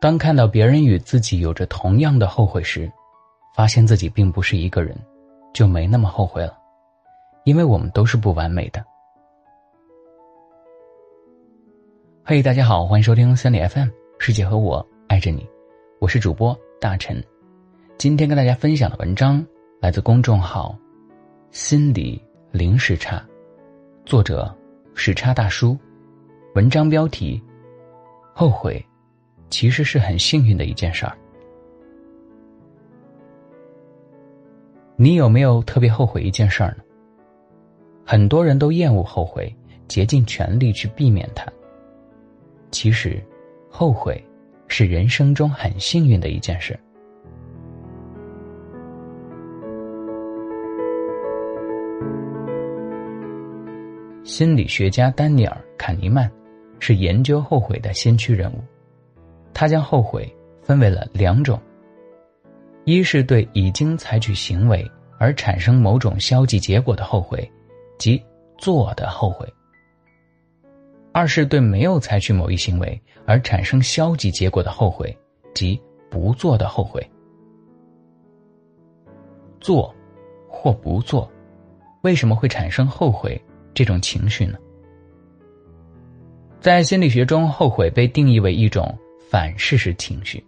当看到别人与自己有着同样的后悔时，发现自己并不是一个人，就没那么后悔了，因为我们都是不完美的。嘿，大家好，欢迎收听三里 FM，世界和我爱着你，我是主播大陈。今天跟大家分享的文章来自公众号“心理零时差”，作者时差大叔。文章标题：后悔。其实是很幸运的一件事儿。你有没有特别后悔一件事儿呢？很多人都厌恶后悔，竭尽全力去避免它。其实，后悔是人生中很幸运的一件事。心理学家丹尼尔·坎尼曼是研究后悔的先驱人物。他将后悔分为了两种：一是对已经采取行为而产生某种消极结果的后悔，即做的后悔；二是对没有采取某一行为而产生消极结果的后悔，即不做的后悔。做或不做，为什么会产生后悔这种情绪呢？在心理学中，后悔被定义为一种。反事实情绪，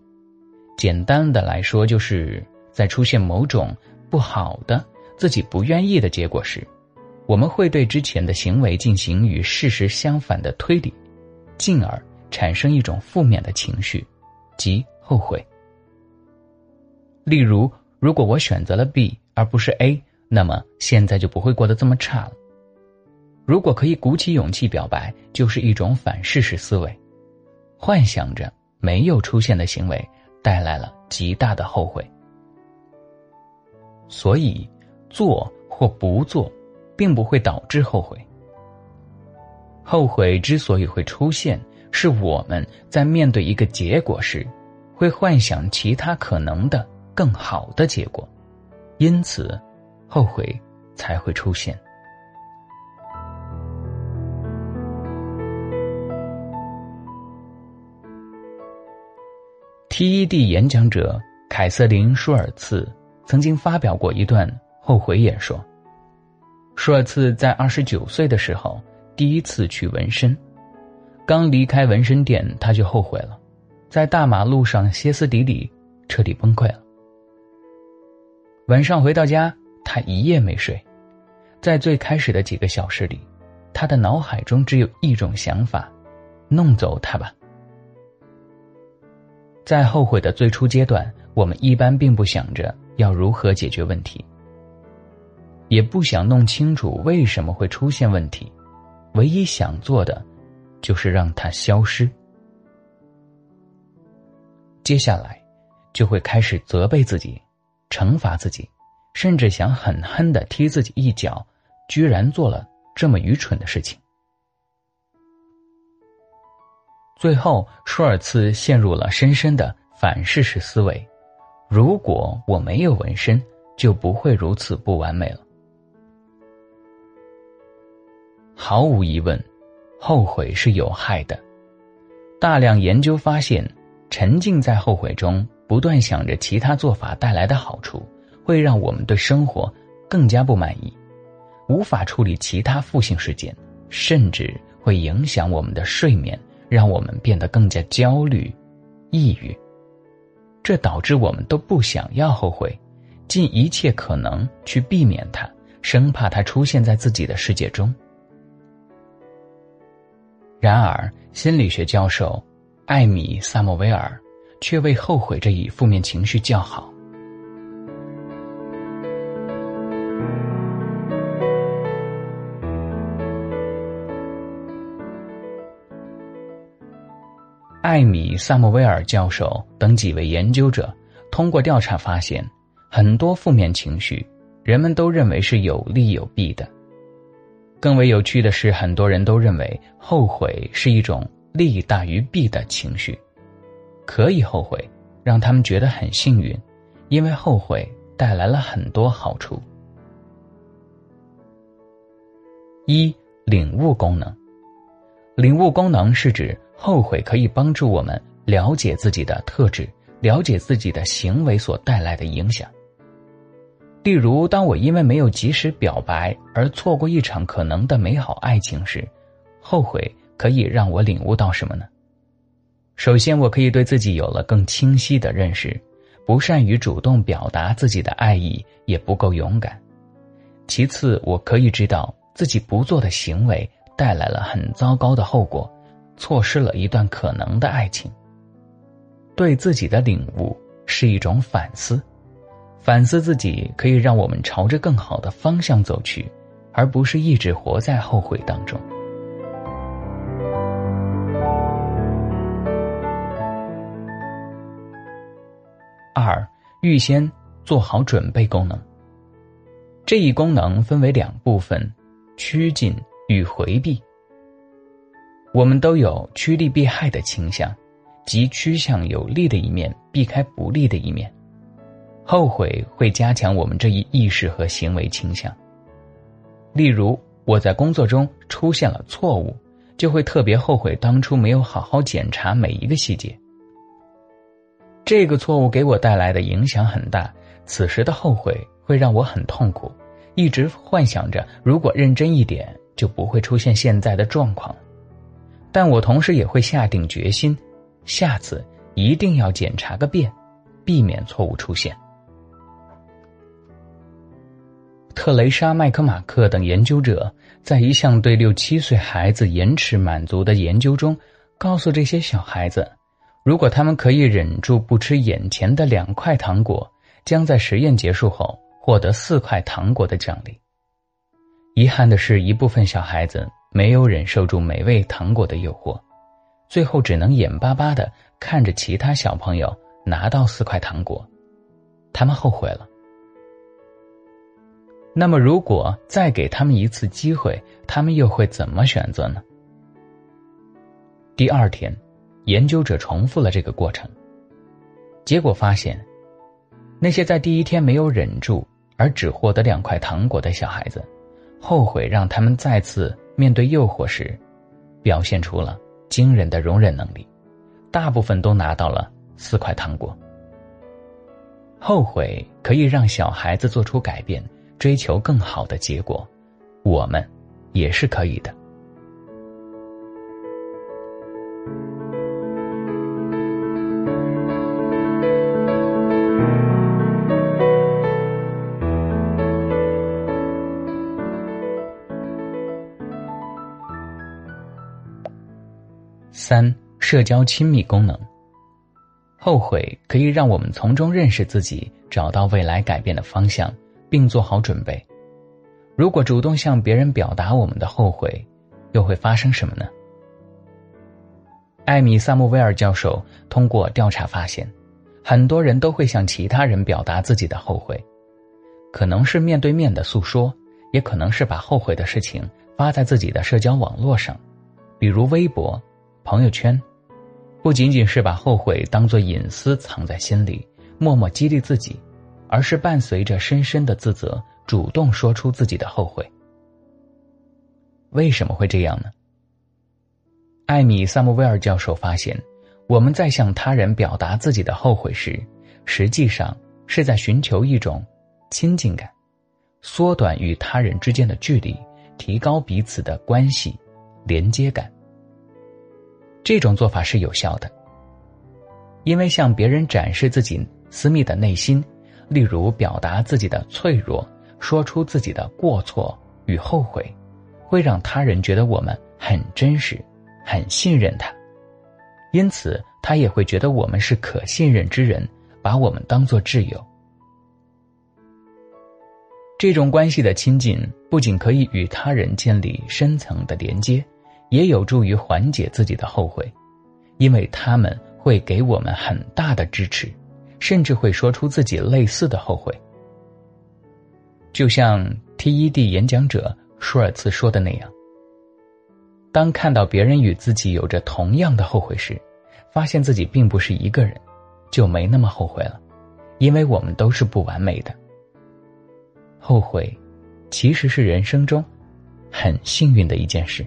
简单的来说，就是在出现某种不好的、自己不愿意的结果时，我们会对之前的行为进行与事实相反的推理，进而产生一种负面的情绪，即后悔。例如，如果我选择了 B 而不是 A，那么现在就不会过得这么差了。如果可以鼓起勇气表白，就是一种反事实思维，幻想着。没有出现的行为带来了极大的后悔，所以做或不做，并不会导致后悔。后悔之所以会出现，是我们在面对一个结果时，会幻想其他可能的更好的结果，因此后悔才会出现。TED 演讲者凯瑟琳·舒尔茨曾经发表过一段后悔演说。舒尔茨在二十九岁的时候第一次去纹身，刚离开纹身店，他就后悔了，在大马路上歇斯底里，彻底崩溃了。晚上回到家，他一夜没睡，在最开始的几个小时里，他的脑海中只有一种想法：弄走他吧。在后悔的最初阶段，我们一般并不想着要如何解决问题，也不想弄清楚为什么会出现问题，唯一想做的，就是让它消失。接下来，就会开始责备自己，惩罚自己，甚至想狠狠的踢自己一脚，居然做了这么愚蠢的事情。最后，舒尔茨陷入了深深的反事实思维。如果我没有纹身，就不会如此不完美了。毫无疑问，后悔是有害的。大量研究发现，沉浸在后悔中，不断想着其他做法带来的好处，会让我们对生活更加不满意，无法处理其他负性事件，甚至会影响我们的睡眠。让我们变得更加焦虑、抑郁，这导致我们都不想要后悔，尽一切可能去避免它，生怕它出现在自己的世界中。然而，心理学教授艾米·萨莫维尔却为后悔这一负面情绪叫好。艾米·萨莫威尔教授等几位研究者通过调查发现，很多负面情绪，人们都认为是有利有弊的。更为有趣的是，很多人都认为后悔是一种利大于弊的情绪，可以后悔，让他们觉得很幸运，因为后悔带来了很多好处。一、领悟功能。领悟功能是指。后悔可以帮助我们了解自己的特质，了解自己的行为所带来的影响。例如，当我因为没有及时表白而错过一场可能的美好爱情时，后悔可以让我领悟到什么呢？首先，我可以对自己有了更清晰的认识，不善于主动表达自己的爱意，也不够勇敢。其次，我可以知道自己不做的行为带来了很糟糕的后果，错失了一段可能的爱情。对自己的领悟是一种反思，反思自己可以让我们朝着更好的方向走去，而不是一直活在后悔当中。二，预先做好准备功能。这一功能分为两部分：趋近与回避。我们都有趋利避害的倾向，即趋向有利的一面，避开不利的一面。后悔会加强我们这一意识和行为倾向。例如，我在工作中出现了错误，就会特别后悔当初没有好好检查每一个细节。这个错误给我带来的影响很大，此时的后悔会让我很痛苦，一直幻想着如果认真一点就不会出现现在的状况。但我同时也会下定决心，下次一定要检查个遍，避免错误出现。特蕾莎·麦克马克等研究者在一项对六七岁孩子延迟满足的研究中，告诉这些小孩子。如果他们可以忍住不吃眼前的两块糖果，将在实验结束后获得四块糖果的奖励。遗憾的是，一部分小孩子没有忍受住美味糖果的诱惑，最后只能眼巴巴的看着其他小朋友拿到四块糖果，他们后悔了。那么，如果再给他们一次机会，他们又会怎么选择呢？第二天。研究者重复了这个过程，结果发现，那些在第一天没有忍住而只获得两块糖果的小孩子，后悔让他们再次面对诱惑时，表现出了惊人的容忍能力，大部分都拿到了四块糖果。后悔可以让小孩子做出改变，追求更好的结果，我们也是可以的。三、社交亲密功能。后悔可以让我们从中认识自己，找到未来改变的方向，并做好准备。如果主动向别人表达我们的后悔，又会发生什么呢？艾米·萨穆威尔教授通过调查发现，很多人都会向其他人表达自己的后悔，可能是面对面的诉说，也可能是把后悔的事情发在自己的社交网络上，比如微博。朋友圈，不仅仅是把后悔当作隐私藏在心里，默默激励自己，而是伴随着深深的自责，主动说出自己的后悔。为什么会这样呢？艾米·萨姆威尔教授发现，我们在向他人表达自己的后悔时，实际上是在寻求一种亲近感，缩短与他人之间的距离，提高彼此的关系连接感。这种做法是有效的，因为向别人展示自己私密的内心，例如表达自己的脆弱，说出自己的过错与后悔，会让他人觉得我们很真实，很信任他，因此他也会觉得我们是可信任之人，把我们当做挚友。这种关系的亲近，不仅可以与他人建立深层的连接。也有助于缓解自己的后悔，因为他们会给我们很大的支持，甚至会说出自己类似的后悔。就像 TED 演讲者舒尔茨说的那样：“当看到别人与自己有着同样的后悔时，发现自己并不是一个人，就没那么后悔了，因为我们都是不完美的。后悔，其实是人生中很幸运的一件事。”